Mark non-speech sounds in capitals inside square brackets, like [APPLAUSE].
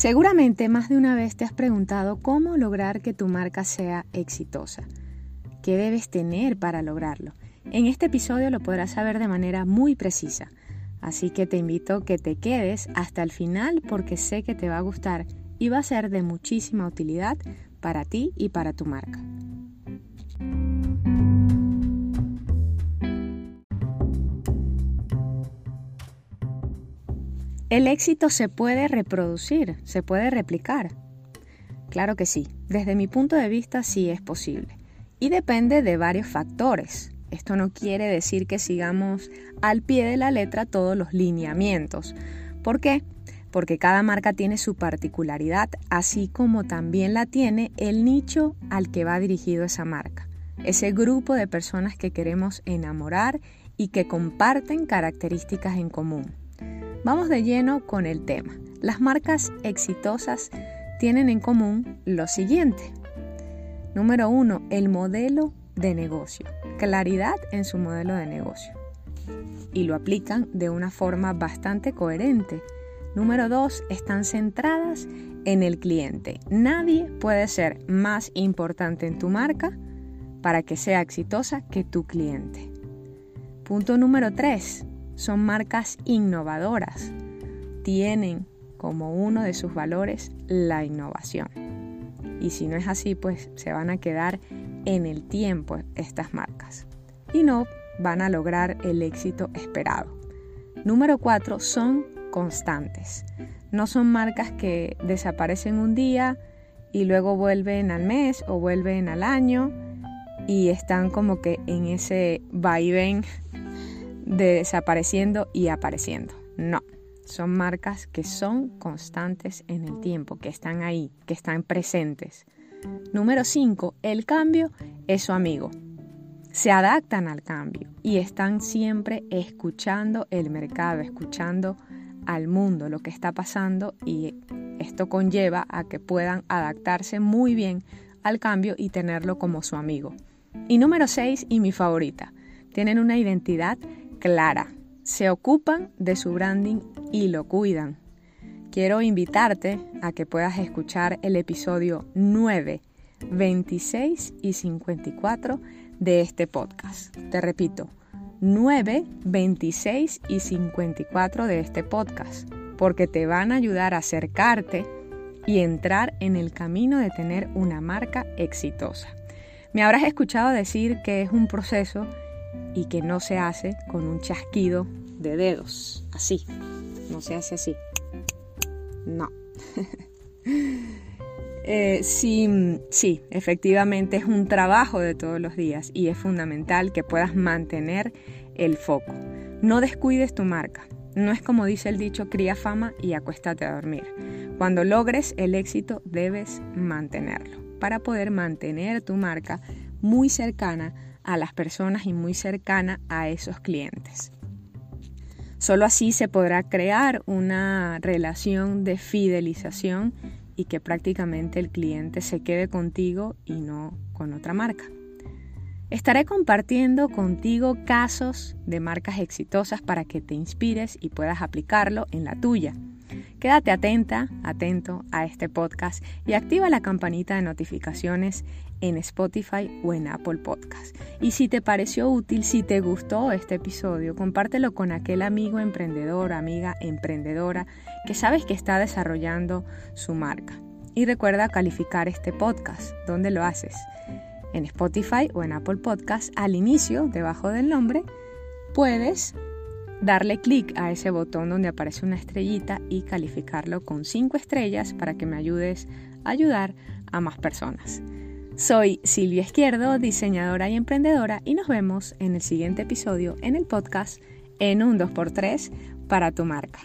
Seguramente más de una vez te has preguntado cómo lograr que tu marca sea exitosa. ¿Qué debes tener para lograrlo? En este episodio lo podrás saber de manera muy precisa. Así que te invito a que te quedes hasta el final porque sé que te va a gustar y va a ser de muchísima utilidad para ti y para tu marca. ¿El éxito se puede reproducir? ¿Se puede replicar? Claro que sí. Desde mi punto de vista sí es posible. Y depende de varios factores. Esto no quiere decir que sigamos al pie de la letra todos los lineamientos. ¿Por qué? Porque cada marca tiene su particularidad, así como también la tiene el nicho al que va dirigido esa marca. Ese grupo de personas que queremos enamorar y que comparten características en común. Vamos de lleno con el tema. Las marcas exitosas tienen en común lo siguiente. Número uno, el modelo de negocio. Claridad en su modelo de negocio. Y lo aplican de una forma bastante coherente. Número dos, están centradas en el cliente. Nadie puede ser más importante en tu marca para que sea exitosa que tu cliente. Punto número tres, son marcas innovadoras. Tienen como uno de sus valores la innovación. Y si no es así, pues se van a quedar en el tiempo estas marcas. Y no van a lograr el éxito esperado. Número cuatro, son constantes. No son marcas que desaparecen un día y luego vuelven al mes o vuelven al año y están como que en ese vaivén de desapareciendo y apareciendo. No, son marcas que son constantes en el tiempo, que están ahí, que están presentes. Número 5. El cambio es su amigo. Se adaptan al cambio y están siempre escuchando el mercado, escuchando al mundo, lo que está pasando y esto conlleva a que puedan adaptarse muy bien al cambio y tenerlo como su amigo. Y número 6 y mi favorita, tienen una identidad clara. Se ocupan de su branding y lo cuidan. Quiero invitarte a que puedas escuchar el episodio 9, 26 y 54 de este podcast. Te repito, 9, 26 y 54 de este podcast, porque te van a ayudar a acercarte y entrar en el camino de tener una marca exitosa. Me habrás escuchado decir que es un proceso y que no se hace con un chasquido de dedos, así, no se hace así, no. [LAUGHS] Eh, sí, sí, efectivamente es un trabajo de todos los días y es fundamental que puedas mantener el foco. No descuides tu marca. No es como dice el dicho, cría fama y acuéstate a dormir. Cuando logres el éxito debes mantenerlo para poder mantener tu marca muy cercana a las personas y muy cercana a esos clientes. Solo así se podrá crear una relación de fidelización y que prácticamente el cliente se quede contigo y no con otra marca. Estaré compartiendo contigo casos de marcas exitosas para que te inspires y puedas aplicarlo en la tuya. Quédate atenta, atento a este podcast y activa la campanita de notificaciones en Spotify o en Apple Podcast. Y si te pareció útil, si te gustó este episodio, compártelo con aquel amigo emprendedor, amiga emprendedora que sabes que está desarrollando su marca. Y recuerda calificar este podcast. ¿Dónde lo haces? En Spotify o en Apple Podcast, al inicio, debajo del nombre, puedes darle clic a ese botón donde aparece una estrellita y calificarlo con 5 estrellas para que me ayudes a ayudar a más personas. Soy Silvia Izquierdo, diseñadora y emprendedora y nos vemos en el siguiente episodio en el podcast en un 2x3 para tu marca.